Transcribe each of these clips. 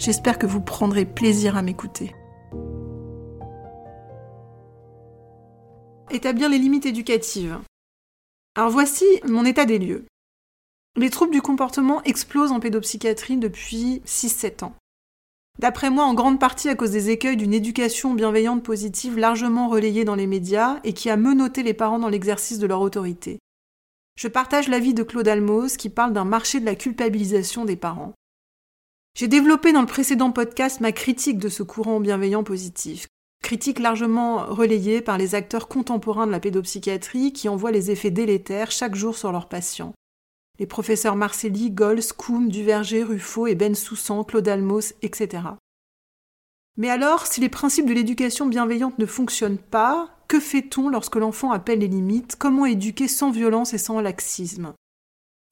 J'espère que vous prendrez plaisir à m'écouter. Établir les limites éducatives. Alors voici mon état des lieux. Les troubles du comportement explosent en pédopsychiatrie depuis 6-7 ans. D'après moi, en grande partie à cause des écueils d'une éducation bienveillante positive largement relayée dans les médias et qui a menotté les parents dans l'exercice de leur autorité. Je partage l'avis de Claude Almos qui parle d'un marché de la culpabilisation des parents. J'ai développé dans le précédent podcast ma critique de ce courant bienveillant positif, critique largement relayée par les acteurs contemporains de la pédopsychiatrie qui envoient les effets délétères chaque jour sur leurs patients les professeurs Marcelli, Gols, Koum, Duverger, Ruffo et Ben Soussan, Claude Almos, etc. Mais alors, si les principes de l'éducation bienveillante ne fonctionnent pas, que fait-on lorsque l'enfant appelle les limites? Comment éduquer sans violence et sans laxisme?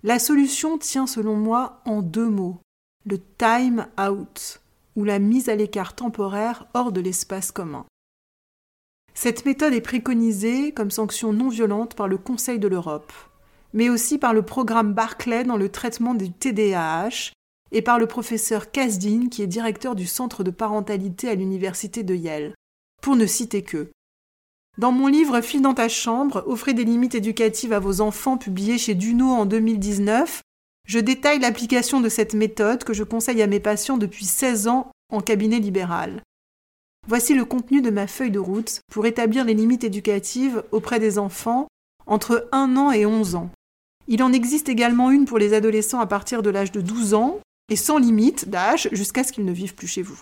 La solution tient selon moi en deux mots. Le time out, ou la mise à l'écart temporaire hors de l'espace commun. Cette méthode est préconisée comme sanction non violente par le Conseil de l'Europe mais aussi par le programme Barclay dans le traitement du TDAH et par le professeur Kasdin qui est directeur du centre de parentalité à l'université de Yale, pour ne citer que. Dans mon livre File dans ta chambre, offrez des limites éducatives à vos enfants publié chez Duno en 2019, je détaille l'application de cette méthode que je conseille à mes patients depuis 16 ans en cabinet libéral. Voici le contenu de ma feuille de route pour établir les limites éducatives auprès des enfants entre 1 an et 11 ans. Il en existe également une pour les adolescents à partir de l'âge de 12 ans, et sans limite d'âge jusqu'à ce qu'ils ne vivent plus chez vous.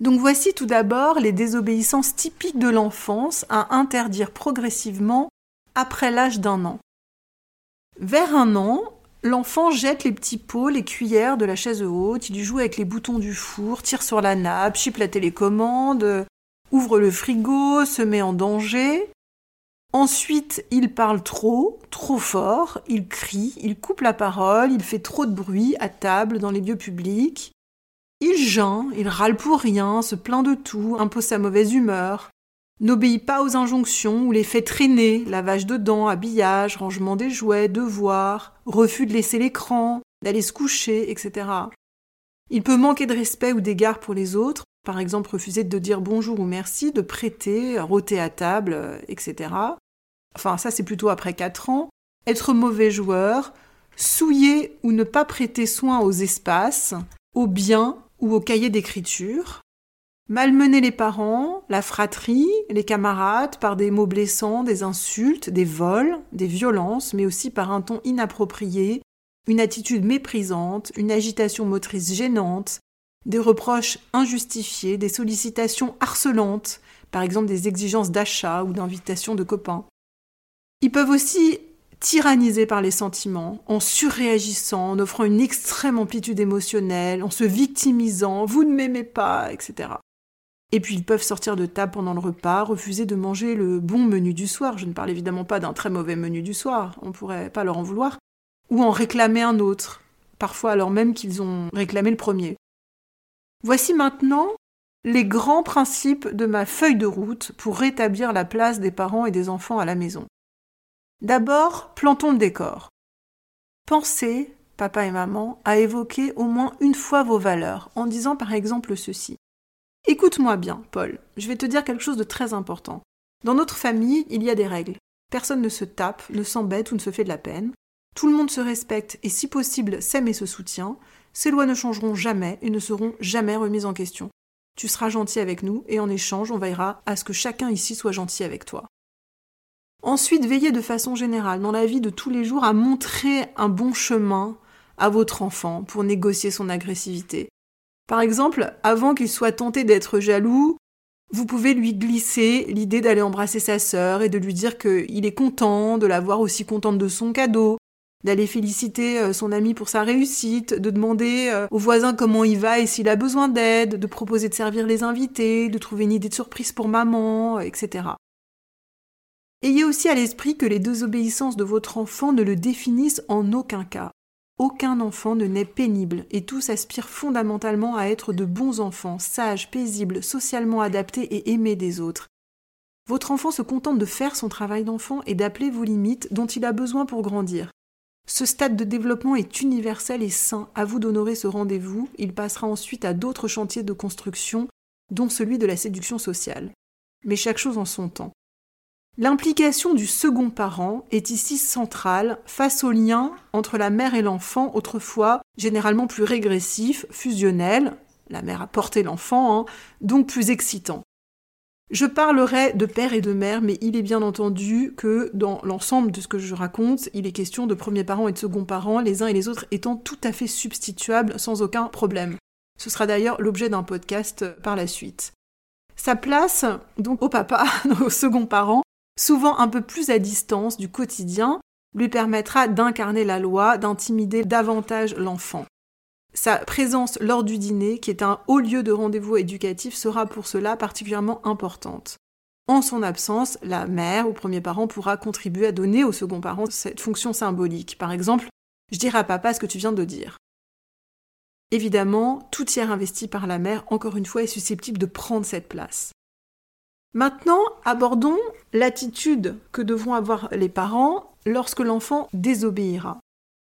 Donc voici tout d'abord les désobéissances typiques de l'enfance à interdire progressivement après l'âge d'un an. Vers un an, l'enfant jette les petits pots, les cuillères de la chaise haute, il joue avec les boutons du four, tire sur la nappe, chipe la télécommande, ouvre le frigo, se met en danger, Ensuite, il parle trop, trop fort, il crie, il coupe la parole, il fait trop de bruit à table, dans les lieux publics. Il geint, il râle pour rien, se plaint de tout, impose sa mauvaise humeur, n'obéit pas aux injonctions ou les fait traîner, lavage de dents, habillage, rangement des jouets, devoirs, refus de laisser l'écran, d'aller se coucher, etc. Il peut manquer de respect ou d'égard pour les autres, par exemple refuser de dire bonjour ou merci, de prêter, rôter à table, etc enfin ça c'est plutôt après 4 ans, être mauvais joueur, souiller ou ne pas prêter soin aux espaces, aux biens ou aux cahiers d'écriture, malmener les parents, la fratrie, les camarades par des mots blessants, des insultes, des vols, des violences, mais aussi par un ton inapproprié, une attitude méprisante, une agitation motrice gênante, des reproches injustifiés, des sollicitations harcelantes, par exemple des exigences d'achat ou d'invitation de copains. Ils peuvent aussi tyranniser par les sentiments, en surréagissant, en offrant une extrême amplitude émotionnelle, en se victimisant, vous ne m'aimez pas, etc. Et puis ils peuvent sortir de table pendant le repas, refuser de manger le bon menu du soir, je ne parle évidemment pas d'un très mauvais menu du soir, on ne pourrait pas leur en vouloir, ou en réclamer un autre, parfois alors même qu'ils ont réclamé le premier. Voici maintenant les grands principes de ma feuille de route pour rétablir la place des parents et des enfants à la maison. D'abord, plantons le décor. Pensez, papa et maman, à évoquer au moins une fois vos valeurs, en disant par exemple ceci. Écoute-moi bien, Paul, je vais te dire quelque chose de très important. Dans notre famille, il y a des règles. Personne ne se tape, ne s'embête ou ne se fait de la peine. Tout le monde se respecte et si possible s'aime et se soutient. Ces lois ne changeront jamais et ne seront jamais remises en question. Tu seras gentil avec nous et en échange, on veillera à ce que chacun ici soit gentil avec toi. Ensuite, veillez de façon générale dans la vie de tous les jours à montrer un bon chemin à votre enfant pour négocier son agressivité. Par exemple, avant qu'il soit tenté d'être jaloux, vous pouvez lui glisser l'idée d'aller embrasser sa sœur et de lui dire qu'il est content de la voir aussi contente de son cadeau, d'aller féliciter euh, son ami pour sa réussite, de demander euh, au voisin comment il va et s'il a besoin d'aide, de proposer de servir les invités, de trouver une idée de surprise pour maman, etc. Ayez aussi à l'esprit que les deux obéissances de votre enfant ne le définissent en aucun cas. Aucun enfant ne naît pénible et tous aspirent fondamentalement à être de bons enfants, sages, paisibles, socialement adaptés et aimés des autres. Votre enfant se contente de faire son travail d'enfant et d'appeler vos limites dont il a besoin pour grandir. Ce stade de développement est universel et sain. À vous d'honorer ce rendez-vous. Il passera ensuite à d'autres chantiers de construction, dont celui de la séduction sociale. Mais chaque chose en son temps. L'implication du second parent est ici centrale face au lien entre la mère et l'enfant, autrefois généralement plus régressif, fusionnel, la mère a porté l'enfant, hein, donc plus excitant. Je parlerai de père et de mère, mais il est bien entendu que dans l'ensemble de ce que je raconte, il est question de premier parent et de second parent, les uns et les autres étant tout à fait substituables sans aucun problème. Ce sera d'ailleurs l'objet d'un podcast par la suite. Sa place, donc au papa, au second parent, souvent un peu plus à distance du quotidien, lui permettra d'incarner la loi, d'intimider davantage l'enfant. Sa présence lors du dîner, qui est un haut lieu de rendez-vous éducatif, sera pour cela particulièrement importante. En son absence, la mère ou premier parent pourra contribuer à donner au second parent cette fonction symbolique. Par exemple, je dirai à papa ce que tu viens de dire. Évidemment, tout tiers investi par la mère, encore une fois, est susceptible de prendre cette place. Maintenant, abordons l'attitude que devront avoir les parents lorsque l'enfant désobéira.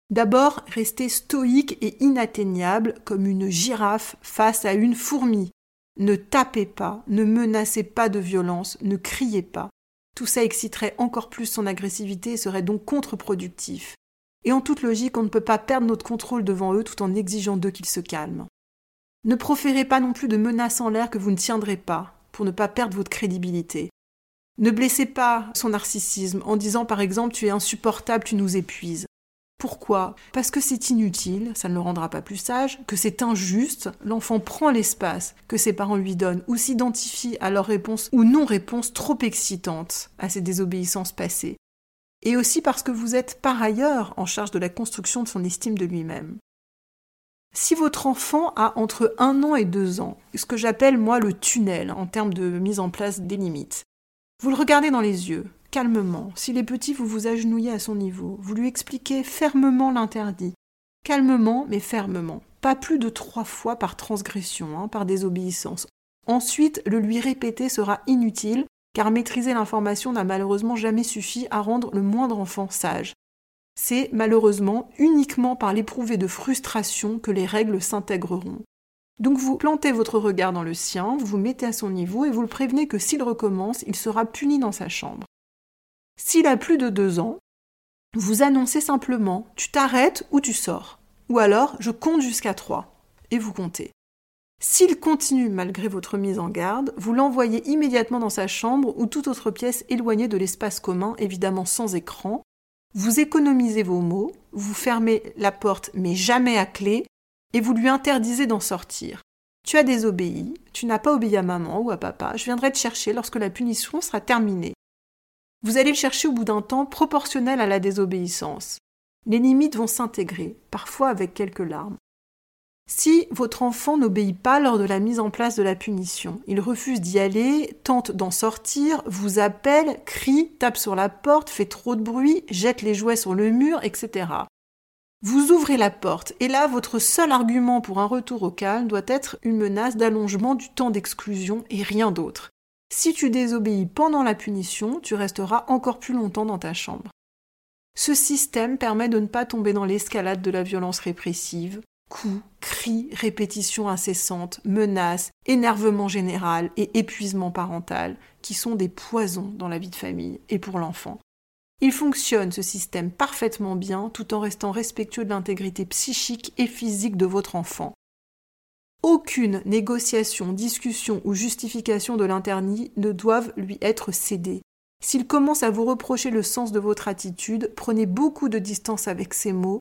D'abord, restez stoïque et inatteignable comme une girafe face à une fourmi. Ne tapez pas, ne menacez pas de violence, ne criez pas. Tout ça exciterait encore plus son agressivité et serait donc contre-productif. Et en toute logique, on ne peut pas perdre notre contrôle devant eux tout en exigeant d'eux qu'ils se calment. Ne proférez pas non plus de menaces en l'air que vous ne tiendrez pas, pour ne pas perdre votre crédibilité. Ne blessez pas son narcissisme en disant par exemple tu es insupportable, tu nous épuises. Pourquoi? Parce que c'est inutile, ça ne le rendra pas plus sage, que c'est injuste, l'enfant prend l'espace que ses parents lui donnent ou s'identifie à leur réponse ou non-réponse trop excitante à ses désobéissances passées. Et aussi parce que vous êtes par ailleurs en charge de la construction de son estime de lui-même. Si votre enfant a entre un an et deux ans, ce que j'appelle moi le tunnel en termes de mise en place des limites, vous le regardez dans les yeux, calmement. S'il est petit, vous vous agenouillez à son niveau. Vous lui expliquez fermement l'interdit. Calmement, mais fermement. Pas plus de trois fois par transgression, hein, par désobéissance. Ensuite, le lui répéter sera inutile, car maîtriser l'information n'a malheureusement jamais suffi à rendre le moindre enfant sage. C'est malheureusement uniquement par l'éprouvé de frustration que les règles s'intégreront. Donc vous plantez votre regard dans le sien, vous vous mettez à son niveau et vous le prévenez que s'il recommence, il sera puni dans sa chambre. S'il a plus de deux ans, vous annoncez simplement tu t'arrêtes ou tu sors. Ou alors je compte jusqu'à trois. Et vous comptez. S'il continue malgré votre mise en garde, vous l'envoyez immédiatement dans sa chambre ou toute autre pièce éloignée de l'espace commun, évidemment sans écran. Vous économisez vos mots, vous fermez la porte mais jamais à clé, et vous lui interdisez d'en sortir. Tu as désobéi, tu n'as pas obéi à maman ou à papa, je viendrai te chercher lorsque la punition sera terminée. Vous allez le chercher au bout d'un temps proportionnel à la désobéissance. Les limites vont s'intégrer, parfois avec quelques larmes. Si votre enfant n'obéit pas lors de la mise en place de la punition, il refuse d'y aller, tente d'en sortir, vous appelle, crie, tape sur la porte, fait trop de bruit, jette les jouets sur le mur, etc. Vous ouvrez la porte, et là, votre seul argument pour un retour au calme doit être une menace d'allongement du temps d'exclusion et rien d'autre. Si tu désobéis pendant la punition, tu resteras encore plus longtemps dans ta chambre. Ce système permet de ne pas tomber dans l'escalade de la violence répressive, coups, cris, répétitions incessantes, menaces, énervement général et épuisement parental, qui sont des poisons dans la vie de famille et pour l'enfant. Il fonctionne, ce système, parfaitement bien, tout en restant respectueux de l'intégrité psychique et physique de votre enfant. Aucune négociation, discussion ou justification de l'interdit ne doivent lui être cédées. S'il commence à vous reprocher le sens de votre attitude, prenez beaucoup de distance avec ces mots.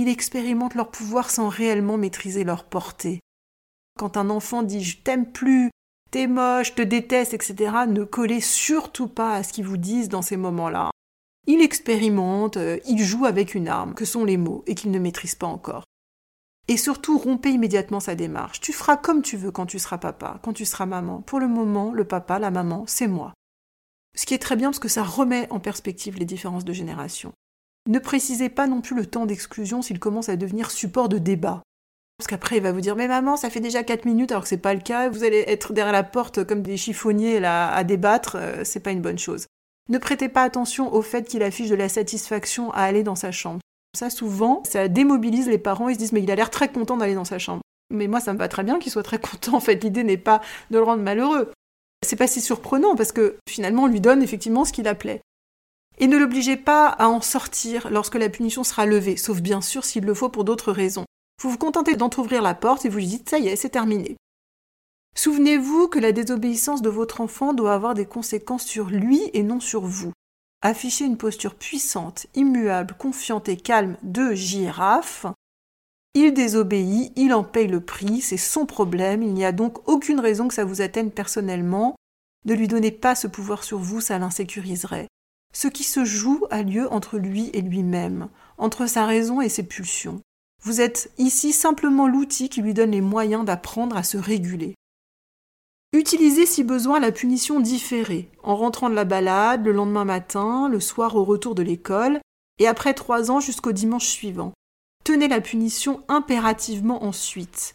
Il expérimente leur pouvoir sans réellement maîtriser leur portée. Quand un enfant dit je t'aime plus, t'es moche, te déteste, etc., ne collez surtout pas à ce qu'ils vous disent dans ces moments-là. Il expérimente, euh, il joue avec une arme, que sont les mots, et qu'il ne maîtrise pas encore. Et surtout, rompez immédiatement sa démarche. Tu feras comme tu veux quand tu seras papa, quand tu seras maman. Pour le moment, le papa, la maman, c'est moi. Ce qui est très bien parce que ça remet en perspective les différences de génération. Ne précisez pas non plus le temps d'exclusion s'il commence à devenir support de débat. Parce qu'après, il va vous dire Mais maman, ça fait déjà 4 minutes alors que c'est pas le cas, vous allez être derrière la porte comme des chiffonniers là, à débattre, euh, c'est pas une bonne chose. Ne prêtez pas attention au fait qu'il affiche de la satisfaction à aller dans sa chambre. Ça, souvent, ça démobilise les parents. Ils se disent, mais il a l'air très content d'aller dans sa chambre. Mais moi, ça me va très bien qu'il soit très content. En fait, l'idée n'est pas de le rendre malheureux. C'est pas si surprenant parce que finalement, on lui donne effectivement ce qu'il appelait. Et ne l'obligez pas à en sortir lorsque la punition sera levée, sauf bien sûr s'il le faut pour d'autres raisons. Vous vous contentez d'entr'ouvrir la porte et vous lui dites ça y est, c'est terminé. Souvenez-vous que la désobéissance de votre enfant doit avoir des conséquences sur lui et non sur vous. Affichez une posture puissante, immuable, confiante et calme de girafe. Il désobéit, il en paye le prix, c'est son problème, il n'y a donc aucune raison que ça vous atteigne personnellement. Ne lui donnez pas ce pouvoir sur vous, ça l'insécuriserait. Ce qui se joue a lieu entre lui et lui-même, entre sa raison et ses pulsions. Vous êtes ici simplement l'outil qui lui donne les moyens d'apprendre à se réguler. Utilisez si besoin la punition différée, en rentrant de la balade, le lendemain matin, le soir au retour de l'école, et après trois ans jusqu'au dimanche suivant. Tenez la punition impérativement ensuite.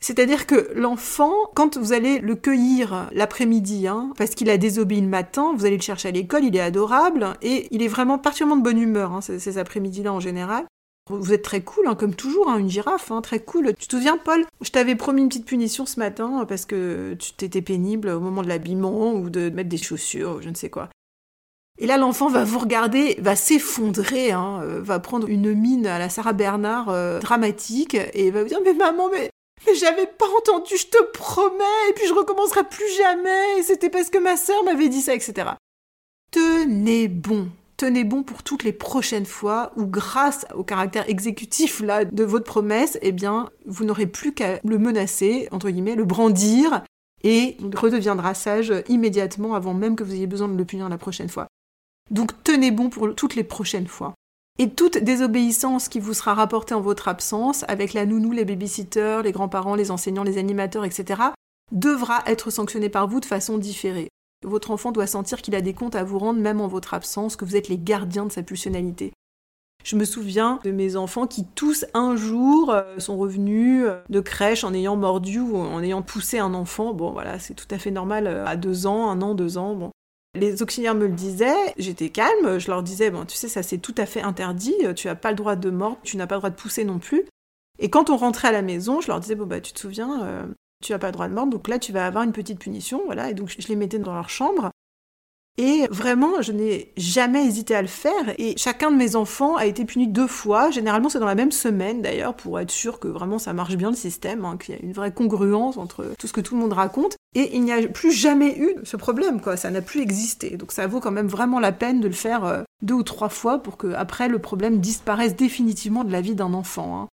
C'est-à-dire que l'enfant, quand vous allez le cueillir l'après-midi, hein, parce qu'il a désobéi le matin, vous allez le chercher à l'école, il est adorable, et il est vraiment particulièrement de bonne humeur hein, ces après-midi-là en général. Vous êtes très cool, hein, comme toujours, une girafe, très cool. Tu te souviens, Paul Je t'avais promis une petite punition ce matin parce que tu t'étais pénible au moment de l'habillement ou de mettre des chaussures, je ne sais quoi. Et là, l'enfant va vous regarder, va s'effondrer, euh, va prendre une mine à la Sarah Bernard euh, dramatique et va vous dire Mais maman, mais, mais j'avais pas entendu, je te promets, et puis je recommencerai plus jamais, et c'était parce que ma sœur m'avait dit ça, etc. Tenez bon, tenez bon pour toutes les prochaines fois où grâce au caractère exécutif de votre promesse, eh bien, vous n'aurez plus qu'à le menacer, entre guillemets, le brandir et il redeviendra sage immédiatement avant même que vous ayez besoin de le punir la prochaine fois. Donc tenez bon pour toutes les prochaines fois. Et toute désobéissance qui vous sera rapportée en votre absence, avec la nounou, les babysitters, les grands-parents, les enseignants, les animateurs, etc., devra être sanctionnée par vous de façon différée. Votre enfant doit sentir qu'il a des comptes à vous rendre même en votre absence, que vous êtes les gardiens de sa pulsionalité. Je me souviens de mes enfants qui tous un jour euh, sont revenus euh, de crèche en ayant mordu ou en ayant poussé un enfant. Bon voilà, c'est tout à fait normal euh, à deux ans, un an, deux ans. Bon. Les auxiliaires me le disaient, j'étais calme, je leur disais, bon tu sais, ça c'est tout à fait interdit, tu n'as pas le droit de mordre, tu n'as pas le droit de pousser non plus. Et quand on rentrait à la maison, je leur disais, bon bah tu te souviens, tu n'as pas le droit de mordre, donc là tu vas avoir une petite punition, voilà, et donc je les mettais dans leur chambre. Et vraiment, je n'ai jamais hésité à le faire, et chacun de mes enfants a été puni deux fois, généralement c'est dans la même semaine d'ailleurs, pour être sûr que vraiment ça marche bien le système, hein, qu'il y a une vraie congruence entre tout ce que tout le monde raconte, et il n'y a plus jamais eu ce problème, quoi, ça n'a plus existé. Donc ça vaut quand même vraiment la peine de le faire euh, deux ou trois fois pour que après le problème disparaisse définitivement de la vie d'un enfant. Hein.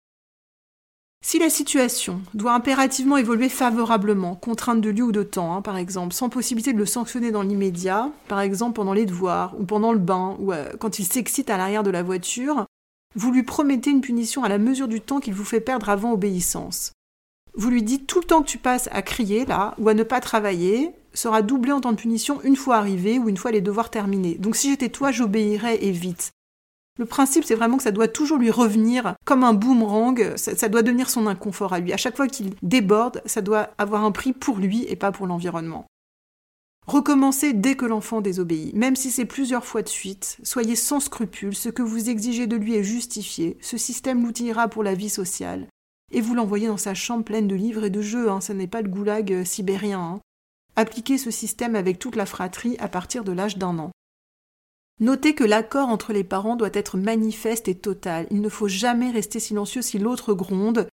Si la situation doit impérativement évoluer favorablement, contrainte de lieu ou de temps, hein, par exemple, sans possibilité de le sanctionner dans l'immédiat, par exemple pendant les devoirs ou pendant le bain ou euh, quand il s'excite à l'arrière de la voiture, vous lui promettez une punition à la mesure du temps qu'il vous fait perdre avant obéissance. Vous lui dites tout le temps que tu passes à crier là ou à ne pas travailler sera doublé en temps de punition une fois arrivé ou une fois les devoirs terminés. Donc si j'étais toi, j'obéirais et vite. Le principe, c'est vraiment que ça doit toujours lui revenir comme un boomerang, ça, ça doit devenir son inconfort à lui. À chaque fois qu'il déborde, ça doit avoir un prix pour lui et pas pour l'environnement. Recommencez dès que l'enfant désobéit, même si c'est plusieurs fois de suite. Soyez sans scrupule, ce que vous exigez de lui est justifié. Ce système l'outillera pour la vie sociale. Et vous l'envoyez dans sa chambre pleine de livres et de jeux, hein, ce n'est pas le goulag euh, sibérien. Hein. Appliquez ce système avec toute la fratrie à partir de l'âge d'un an. Notez que l'accord entre les parents doit être manifeste et total. Il ne faut jamais rester silencieux si l'autre gronde,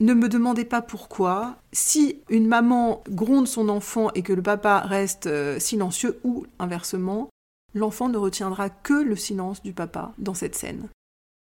ne me demandez pas pourquoi. Si une maman gronde son enfant et que le papa reste euh, silencieux ou inversement, l'enfant ne retiendra que le silence du papa dans cette scène.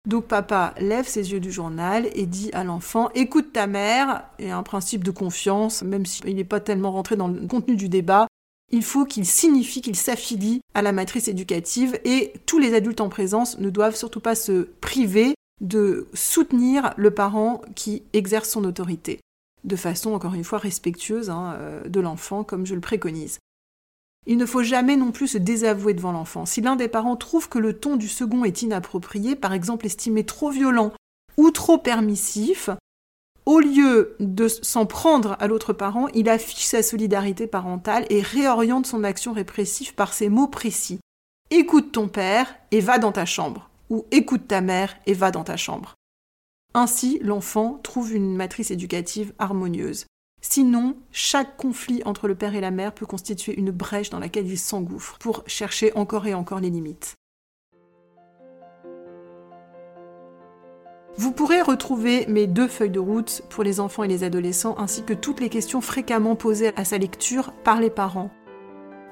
Donc papa lève ses yeux du journal et dit à l'enfant écoute ta mère et un principe de confiance, même s'il n'est pas tellement rentré dans le contenu du débat, il faut qu'il signifie qu'il s'affilie à la matrice éducative et tous les adultes en présence ne doivent surtout pas se priver de soutenir le parent qui exerce son autorité, de façon encore une fois respectueuse hein, euh, de l'enfant, comme je le préconise. Il ne faut jamais non plus se désavouer devant l'enfant. Si l'un des parents trouve que le ton du second est inapproprié, par exemple estimé trop violent ou trop permissif, au lieu de s'en prendre à l'autre parent, il affiche sa solidarité parentale et réoriente son action répressive par ces mots précis. Écoute ton père et va dans ta chambre ou écoute ta mère et va dans ta chambre. Ainsi, l'enfant trouve une matrice éducative harmonieuse. Sinon, chaque conflit entre le père et la mère peut constituer une brèche dans laquelle il s'engouffre pour chercher encore et encore les limites. Vous pourrez retrouver mes deux feuilles de route pour les enfants et les adolescents, ainsi que toutes les questions fréquemment posées à sa lecture par les parents.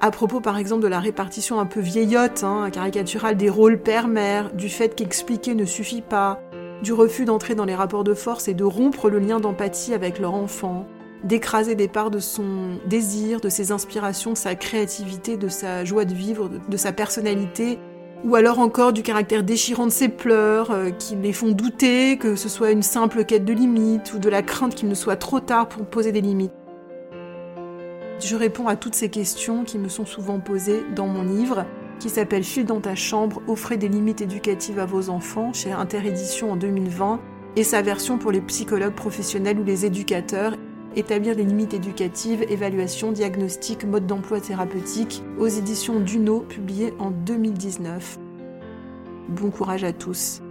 À propos par exemple de la répartition un peu vieillotte, hein, caricaturale des rôles père-mère, du fait qu'expliquer ne suffit pas, du refus d'entrer dans les rapports de force et de rompre le lien d'empathie avec leur enfant, d'écraser des parts de son désir, de ses inspirations, sa créativité, de sa joie de vivre, de, sa personnalité, ou alors encore du caractère déchirant de ses pleurs, euh, qui les font douter que ce soit une simple quête de limite, ou de la crainte qu'il ne soit trop tard pour poser des limites. Je réponds à toutes ces questions qui me sont souvent posées dans mon livre, qui s'appelle File dans ta chambre, offrez des limites éducatives à vos enfants, chez Interédition en 2020, et sa version pour les psychologues professionnels ou les éducateurs, établir des limites éducatives, évaluation, diagnostic, mode d'emploi thérapeutique, aux éditions Duno, publié en 2019. Bon courage à tous.